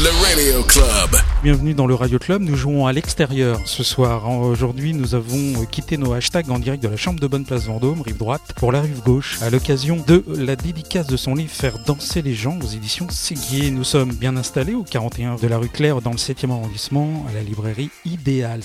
Le Radio Club. Bienvenue dans le Radio Club, nous jouons à l'extérieur ce soir. Aujourd'hui, nous avons quitté nos hashtags en direct de la chambre de Bonne Place Vendôme, rive droite, pour la rive gauche, à l'occasion de la dédicace de son livre Faire danser les gens aux éditions Séguier. Nous sommes bien installés au 41 de la rue Claire, dans le 7e arrondissement, à la librairie Idéal.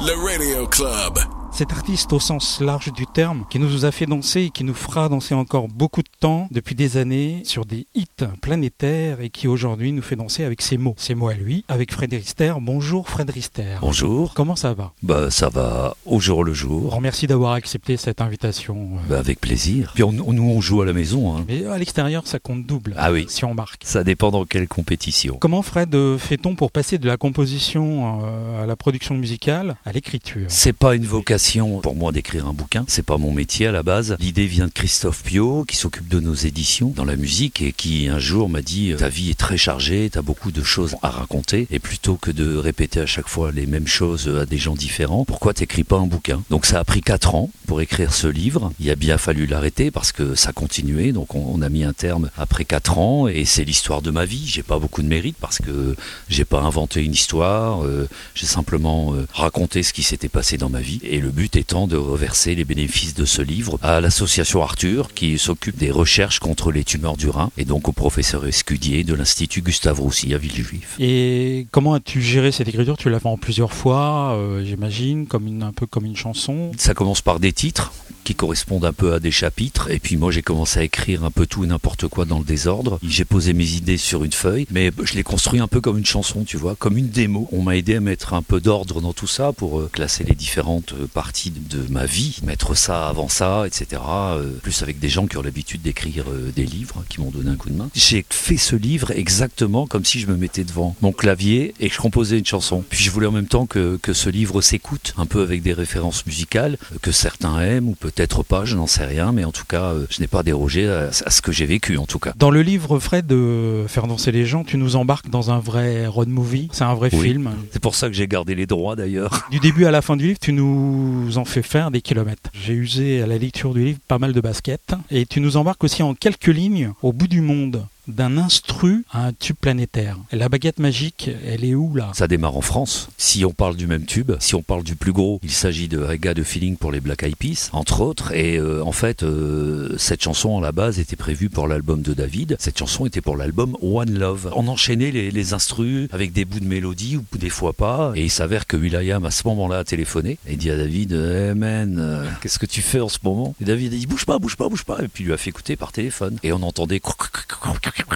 Le Radio Club. Cet artiste au sens large du terme, qui nous a fait danser et qui nous fera danser encore beaucoup de temps, depuis des années, sur des hits planétaires et qui aujourd'hui nous fait danser avec ses mots. Ses mots à lui, avec Fred Rister. Bonjour Fred Rister. Bonjour. Comment ça va? Bah ça va au jour le jour. remercie d'avoir accepté cette invitation. euh, Bah, avec plaisir. Puis on- on- nous on joue à la maison. hein. Mais à l'extérieur, ça compte double. Ah oui. Si on marque. Ça dépend dans quelle compétition. Comment Fred euh, fait-on pour passer de la composition euh, à la production musicale à l'écriture? C'est pas une vocation pour moi d'écrire un bouquin. C'est pas mon métier à la base. L'idée vient de Christophe Pio qui s'occupe de nos éditions dans la musique et qui un jour m'a dit ta vie est très chargée, t'as beaucoup de choses à raconter et plutôt que de répéter à chaque fois les mêmes choses à des gens différents, pourquoi t'écris pas un bouquin? Donc ça a pris quatre ans pour écrire ce livre. Il a bien fallu l'arrêter parce que ça continuait. Donc on, a mis un terme après quatre ans et c'est l'histoire de ma vie. J'ai pas beaucoup de mérite parce que j'ai pas inventé une histoire. euh, j'ai simplement euh, raconté ce qui s'était passé dans ma vie. Et le but étant de reverser les bénéfices de ce livre à l'association Arthur qui s'occupe des recherches contre les tumeurs du rein et donc au professeur Escudier de l'Institut Gustave Roussy à Villejuif. Et comment as-tu géré cette écriture? Tu l'as fait en plusieurs fois, euh, j'imagine, comme une, un peu comme une chanson? Ça commence par des titres qui correspondent un peu à des chapitres. Et puis moi, j'ai commencé à écrire un peu tout et n'importe quoi dans le désordre. J'ai posé mes idées sur une feuille, mais je l'ai construit un peu comme une chanson, tu vois, comme une démo. On m'a aidé à mettre un peu d'ordre dans tout ça pour euh, classer les différentes euh, parties de ma vie, mettre ça avant ça, etc. Euh, Plus avec des gens qui ont l'habitude d'écrire des livres, qui m'ont donné un coup de main. J'ai fait ce livre exactement comme si je me mettais devant mon clavier et je composais une chanson. Puis je voulais en même temps que, que ce livre s'écoute, un peu avec des références musicales, que certains aiment ou peut-être pas, je n'en sais rien, mais en tout cas, euh, je n'ai pas dérogé à, à ce que j'ai vécu en tout cas. Dans le livre, Fred, de Faire danser les gens, tu nous embarques dans un vrai road movie. C'est un vrai Oui. film. C'est pour ça que j'ai gardé les droits d'ailleurs. Du début à la fin du livre, tu nous en fais faire des kilomètres. J'ai usé à la lecture du livre pas mal de baskets. Et tu nous embarques aussi en quelques lignes au bout du monde d'un instru à un tube planétaire. La baguette magique, elle est où là? Ça démarre en France. Si on parle du même tube, si on parle du plus gros, il s'agit de Rega de Feeling pour les Black Eyed Peas, entre autres. Et euh, en fait, euh, cette chanson à la base était prévue pour l'album de David. Cette chanson était pour l'album One Love. On enchaînait les, les instrus avec des bouts de mélodie ou des fois pas. Et il s'avère que Will.i.am à ce moment-là a téléphoné et dit à David Hey man, euh, qu'est-ce que tu fais en ce moment? Et David a dit Bouge pas, bouge pas, bouge pas. Et puis il lui a fait écouter par téléphone. Et on entendait.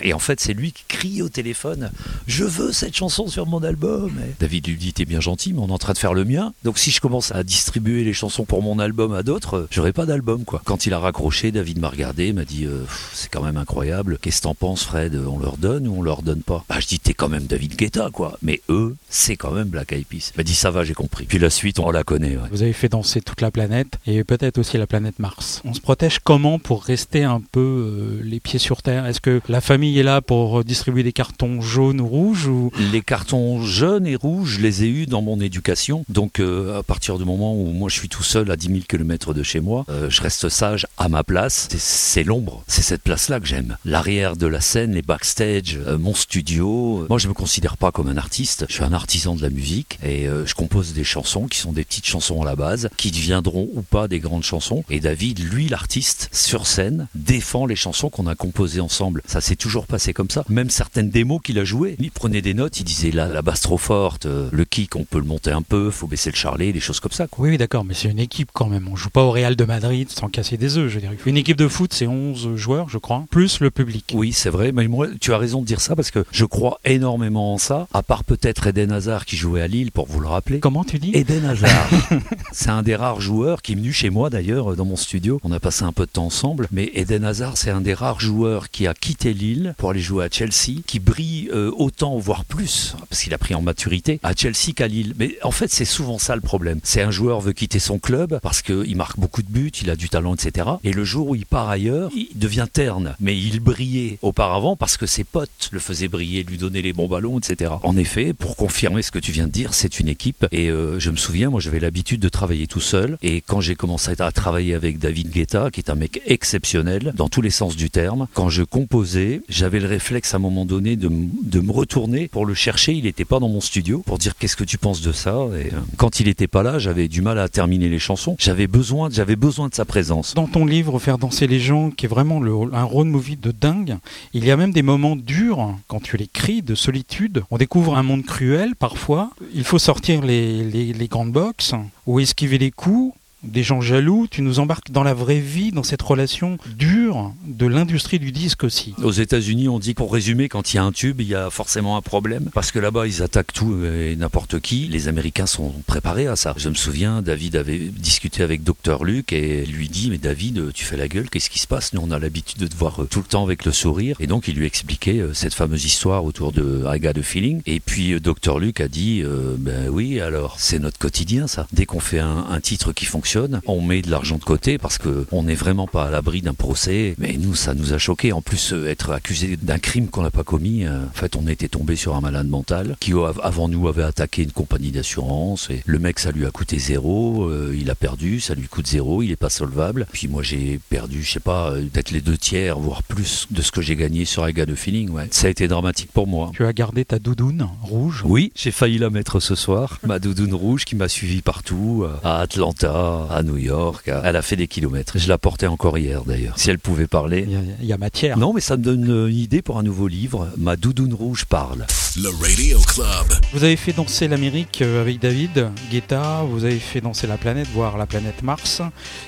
Et en fait, c'est lui qui crie au téléphone Je veux cette chanson sur mon album. David lui dit T'es bien gentil, mais on est en train de faire le mien. Donc si je commence à distribuer les chansons pour mon album à d'autres, j'aurai pas d'album, quoi. Quand il a raccroché, David m'a regardé, m'a dit euh, C'est quand même incroyable. Qu'est-ce que t'en penses, Fred? On leur donne ou on leur donne pas? Bah, je dis T'es quand même David Guetta, quoi. Mais eux, c'est quand même Black Eyed Peas. Il m'a dit Ça va, j'ai compris. Puis la suite, on la connaît. Vous avez fait danser toute la planète et peut-être aussi la planète Mars. On se protège comment pour rester un peu euh, les pieds sur terre? Est-ce que la famille est là pour euh, distribuer des cartons jaunes ou rouges ou? Les cartons jaunes et rouges, je les ai eus dans mon éducation. Donc, euh, à partir du moment où moi je suis tout seul à 10 000 km de chez moi, euh, je reste sage à ma place. C'est- C'est l'ombre. C'est cette place-là que j'aime. L'arrière de la scène, les backstage, euh, mon studio. Moi, je me considère pas comme un artiste. Je suis un artisan de la musique et euh, je compose des chansons qui sont des petites chansons à la base, qui deviendront ou pas des grandes chansons. Et David, lui, l'artiste, sur scène, défend les chansons qu'on a composées ensemble. Ça toujours passé comme ça. Même certaines démos qu'il a jouées, il prenait des notes, il disait là, la basse trop forte, euh, le kick, on peut le monter un peu, faut baisser le charlet, des choses comme ça. Quoi. Oui, oui, d'accord, mais c'est une équipe quand même. On joue pas au Real de Madrid sans casser des œufs, je dirais. Une équipe de foot, c'est 11 joueurs, je crois, plus le public. Oui, c'est vrai, mais moi, tu as raison de dire ça parce que je crois énormément en ça, à part peut-être Eden Hazard qui jouait à Lille, pour vous le rappeler. Comment tu dis? Eden Hazard, c'est un des rares joueurs qui est venu chez moi d'ailleurs dans mon studio. On a passé un peu de temps ensemble, mais Eden Hazard, c'est un des rares joueurs qui a quitté Lille pour aller jouer à Chelsea, qui brille euh, autant, voire plus, parce qu'il a pris en maturité, à Chelsea qu'à Lille. Mais en fait, c'est souvent ça le problème. C'est un joueur veut quitter son club parce qu'il marque beaucoup de buts, il a du talent, etc. Et le jour où il part ailleurs, il devient terne. Mais il brillait auparavant parce que ses potes le faisaient briller, lui donnaient les bons ballons, etc. En effet, pour confirmer ce que tu viens de dire, c'est une équipe. Et euh, je me souviens, moi, j'avais l'habitude de travailler tout seul. Et quand j'ai commencé à travailler avec David Guetta, qui est un mec exceptionnel dans tous les sens du terme, quand je composais, J'avais le réflexe à un moment donné de, me retourner pour le chercher. Il n'était pas dans mon studio pour dire qu'est-ce que tu penses de ça? Euh, quand il n'était pas là, j'avais du mal à terminer les chansons. J'avais besoin, de sa présence. Dans ton livre Faire danser les gens, qui est vraiment un road movie de dingue, il y a même des moments durs quand tu l'écris, de solitude. On découvre un monde cruel parfois. Il faut sortir les, les- les grandes boxes ou esquiver les coups. Des gens jaloux, tu nous embarques dans la vraie vie, dans cette relation dure de l'industrie du disque aussi. Aux États-Unis, on dit pour résumer, quand il y a un tube, il y a forcément un problème. Parce que là-bas, ils attaquent tout et n'importe qui. Les Américains sont préparés à ça. Je me souviens, David avait discuté avec Dr. Luc et lui dit Mais David, tu fais la gueule, qu'est-ce qui se passe? Nous, on a l'habitude de te voir euh, tout le temps avec le sourire. Et donc, il lui expliquait euh, cette fameuse histoire autour de I Got a Feeling. Et puis, euh, Dr. Luc a dit Ben oui, alors, c'est notre quotidien, ça. Dès qu'on fait un titre qui fonctionne, on met de l'argent de côté parce que on n'est vraiment pas à l'abri d'un procès. Mais nous, ça nous a choqué. En plus, euh, être accusé d'un crime qu'on n'a pas commis, euh, en fait, on était tombé sur un malade mental qui, av- avant nous, avait attaqué une compagnie d'assurance. Et le mec, ça lui a coûté zéro. euh, il a perdu, ça lui coûte zéro. Il est pas solvable. Puis moi, j'ai perdu, je sais pas, peut-être les deux tiers, voire plus de ce que j'ai gagné sur I Got a Feeling. Ouais. Ça a été dramatique pour moi. Tu as gardé ta doudoune rouge? Oui, j'ai failli la mettre ce soir. Ma doudoune rouge qui m'a suivi partout, à Atlanta, à New York. à- Elle a fait des kilomètres. Je la portais encore hier d'ailleurs. Si elle pouvait parler. Il y a, il y a matière. Non, mais ça me donne une idée pour un nouveau livre. Ma doudoune rouge parle. Le Radio Club. Vous avez fait danser l'Amérique euh, avec David Guetta, vous avez fait danser la planète, voire la planète Mars,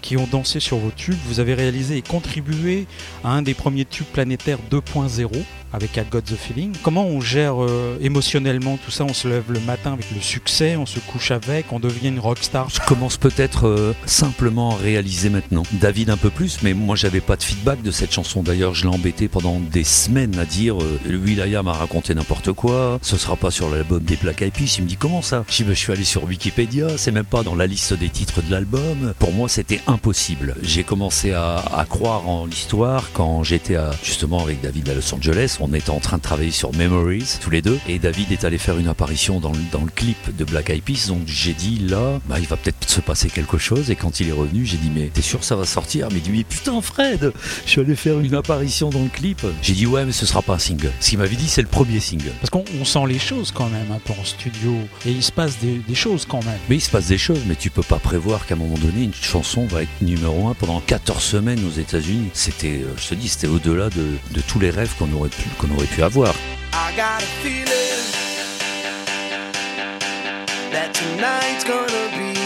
qui ont dansé sur vos tubes. Vous avez réalisé et contribué à un des premiers tubes planétaires 2.0 avec I Got the Feeling. Comment on gère euh, émotionnellement tout ça? On se lève le matin avec le succès, on se couche avec, on devient une rockstar. Je commence peut-être euh, simplement à réaliser maintenant. David un peu plus, mais moi j'avais pas de feedback de cette chanson. D'ailleurs, je l'ai embêté pendant des semaines à dire euh, Will.i.am m'a raconté n'importe quoi, ce sera pas sur l'album des Black Eyed Peas. Il me dit comment ça? Je dis bah, je suis allé sur Wikipédia, c'est même pas dans la liste des titres de l'album. Pour moi, c'était impossible. J'ai commencé à, à croire en l'histoire quand j'étais à- justement avec David à Los Angeles. On était en train de travailler sur Memories tous les deux, et David est allé faire une apparition dans le, dans le clip de Black Eyed Peas. Donc j'ai dit là, bah, il va peut-être se passer quelque chose. Et quand il est revenu, j'ai dit mais t'es sûr que ça va sortir? Mais il dit mais putain Fred, je suis allé faire une apparition dans le clip. J'ai dit ouais mais ce sera pas un single. Ce qu'il m'avait dit c'est le premier single. Parce qu'on on sent les choses quand même un peu en studio, et il se passe des, des choses quand même. Mais il se passe des choses, mais tu peux pas prévoir qu'à un moment donné, une chanson va être numéro un pendant 14 semaines aux États-Unis. C'était, euh, je te dis, c'était au-delà de, de tous les rêves qu'on aurait pu, qu'on aurait pu avoir. I got a feeling that tonight's gonna be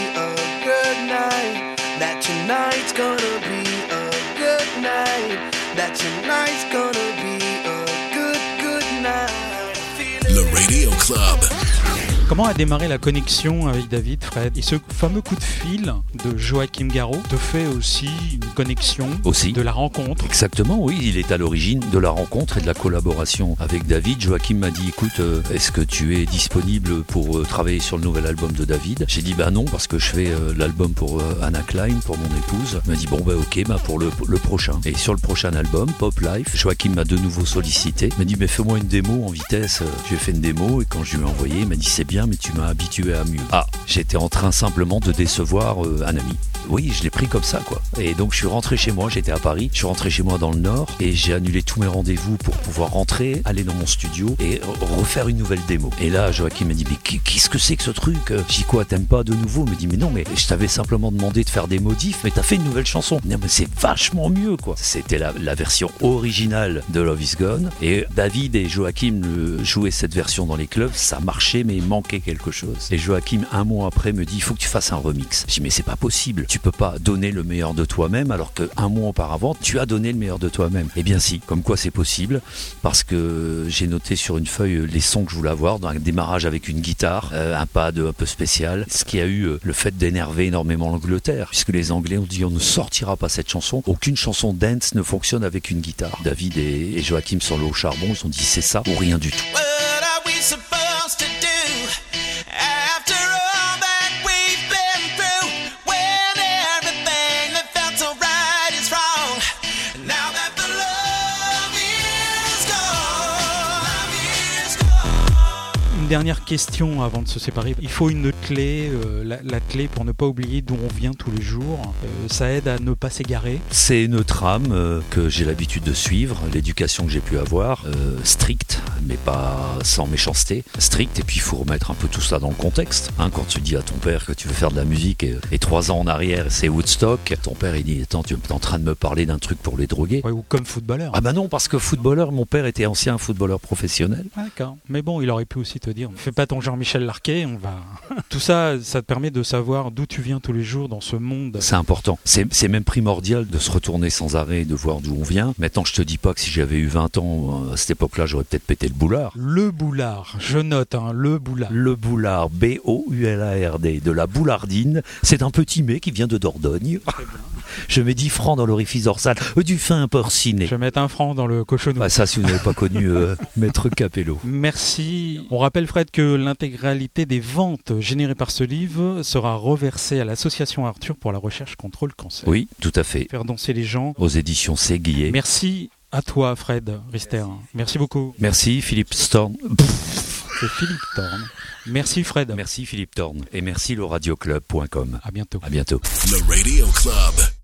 good night. That tonight's gonna be a good night. That tonight's gonna be a good, good night. Le Radio Club. Comment a démarré la connexion avec David, Fred Et ce fameux coup de fil de Joachim Garraud te fait aussi une connexion Aussi. de la rencontre. Exactement, oui, il est à l'origine de la rencontre et de la collaboration avec David. Joachim m'a dit, écoute, euh, est-ce que tu es disponible pour euh, travailler sur le nouvel album de David? J'ai dit, bah non, parce que je fais euh, l'album pour Anna Klein, pour mon épouse. Il m'a dit, bon, bah ok, bah pour le, le prochain. Et sur le prochain album, Pop Life, Joachim m'a de nouveau sollicité. Il m'a dit, mais fais-moi une démo en vitesse. Euh, Je lui ai fait une démo et quand je lui ai envoyé, il m'a dit, c'est bien, mais tu m'as habitué à mieux. Ah, j'étais en train simplement de décevoir euh, un ami. Oui, je l'ai pris comme ça, quoi. Et donc je suis rentré chez moi, j'étais à Paris, je suis rentré chez moi dans le Nord et j'ai annulé tous mes rendez-vous pour pouvoir rentrer, aller dans mon studio et re- refaire une nouvelle démo. Et là, Joachim m'a dit, mais qu'est- qu'est-ce que c'est que ce truc? J'ai dit quoi, t'aimes pas de nouveau? Il me dit, mais non, mais je t'avais simplement demandé de faire des modifs, mais t'as fait une nouvelle chanson. Non, mais c'est vachement mieux, quoi. C'était la, la version originale de Love is Gone et David et Joachim le- jouaient cette version dans les clubs, ça marchait, mais il manquait Et Joachim, un mois après, me dit, il faut que tu fasses un remix. J'ai dit, mais c'est pas possible. Tu peux pas donner le meilleur de toi-même alors qu'un mois auparavant, tu as donné le meilleur de toi-même. Eh bien si, comme quoi c'est possible, parce que j'ai noté sur une feuille les sons que je voulais avoir, dans un démarrage avec une guitare, euh, un pad un peu spécial, ce qui a eu euh, le fait d'énerver énormément l'Angleterre, puisque les Anglais ont dit on ne sortira pas cette chanson, aucune chanson dance ne fonctionne avec une guitare. David et, et Joachim sont là au charbon, ils ont dit c'est ça ou rien du tout. Une dernière question avant de se séparer. Il faut une clé, euh, la, la clé pour ne pas oublier d'où on vient tous les jours. Euh, ça aide à ne pas s'égarer. C'est une trame euh, que j'ai l'habitude de suivre, l'éducation que j'ai pu avoir, stricte, mais pas sans méchanceté, stricte, et puis il faut remettre un peu tout ça dans le contexte. hein. quand tu dis à ton père que tu veux faire de la musique, et, et trois ans en arrière, c'est Woodstock, ton père il dit, attends, tu es en train de me parler d'un truc pour les droguer Ouais, ou comme footballeur. Ah bah non, parce que footballeur, mon père était ancien footballeur professionnel. Ah, D'accord. Mais bon, il aurait pu aussi te dire, fais pas ton Jean-Michel Larquet, on va. Tout ça, ça te permet de savoir d'où tu viens tous les jours dans ce monde. C'est important. C'est même primordial de se retourner sans arrêt et de voir d'où on vient. Maintenant, je te dis pas que si j'avais eu 20 ans euh, à cette époque-là, j'aurais peut-être pété le boulard. Le boulard, je note, hein, le boulard. Le boulard, B-O-U-L-A-R-D, de la boulardine. C'est un petit mets qui vient de Dordogne. Je mets 10 francs dans l'orifice dorsal. Euh, Du fin porciné. Je vais mettre un franc dans le cochonou. Bah, ça, si vous n'avez pas connu euh, Maître Capello. Merci. On rappelle Fred que l'intégralité des ventes générées par ce livre sera reversée à l'association Arthur pour la recherche contre le cancer. Oui, tout à fait. Faire danser les gens. Aux éditions Séguier. Merci à toi Fred Rister. Merci beaucoup. Merci Philippe Storm. C'est Philippe Thorne. Merci Fred. Merci Philippe Thorne. Et merci le radioclub.com. À bientôt. À bientôt. The Radio Club.